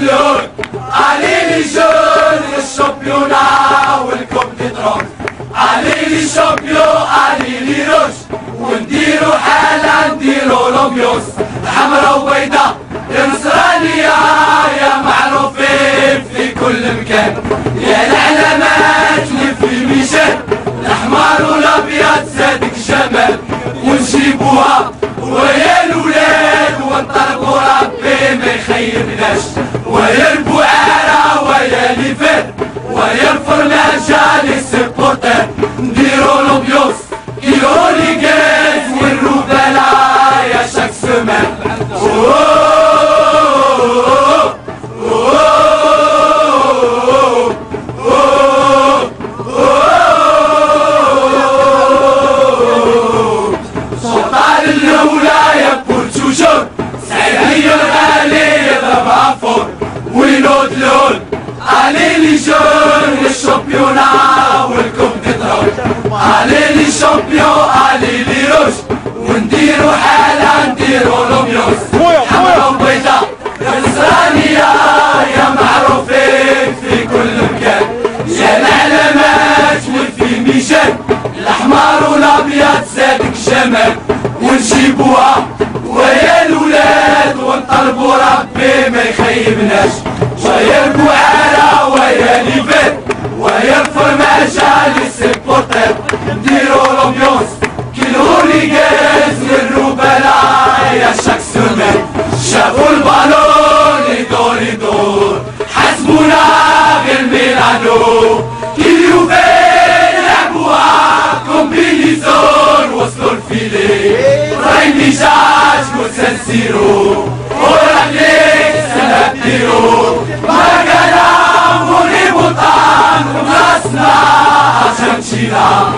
وينود لون علي لي جون الشامبيونا والكوب دي درون علي لي شامبيون علي لي روش ونديرو حالة نديرو لومبيوس حمرا وبيضا يا نصرانية يا معروفين في كل مكان. سلطان الولاية بورتوجور سعيد الغالي يضربها فور وينود لون علي لي جون الشامبيونا والكوب دي درون علي لي شامبيون علي لي روش ونديرو حالة نديرو لوميوس حمرا وبيضا يا نصرانية يا معروفين في كل مكان. يا العلامات والفي ميشان. الأحمر والأبيض زادك جمال. ونجيبوها ويا الولاد ونطلبوا ربي ما يخيبناش ويا البعارة ويا ليفات ويا الفرماجة لي سيبورتر نديرو لومبيونس كيلو لي جاز للروبلا يا شاك سومان شافوا البالون يدور يدور حسبونا غير ميلانو الفيلي راي ميجاج وسان سيرو ورانيك سنة ديرو ما كان موني بوطان ومراسنا عشان تشيلها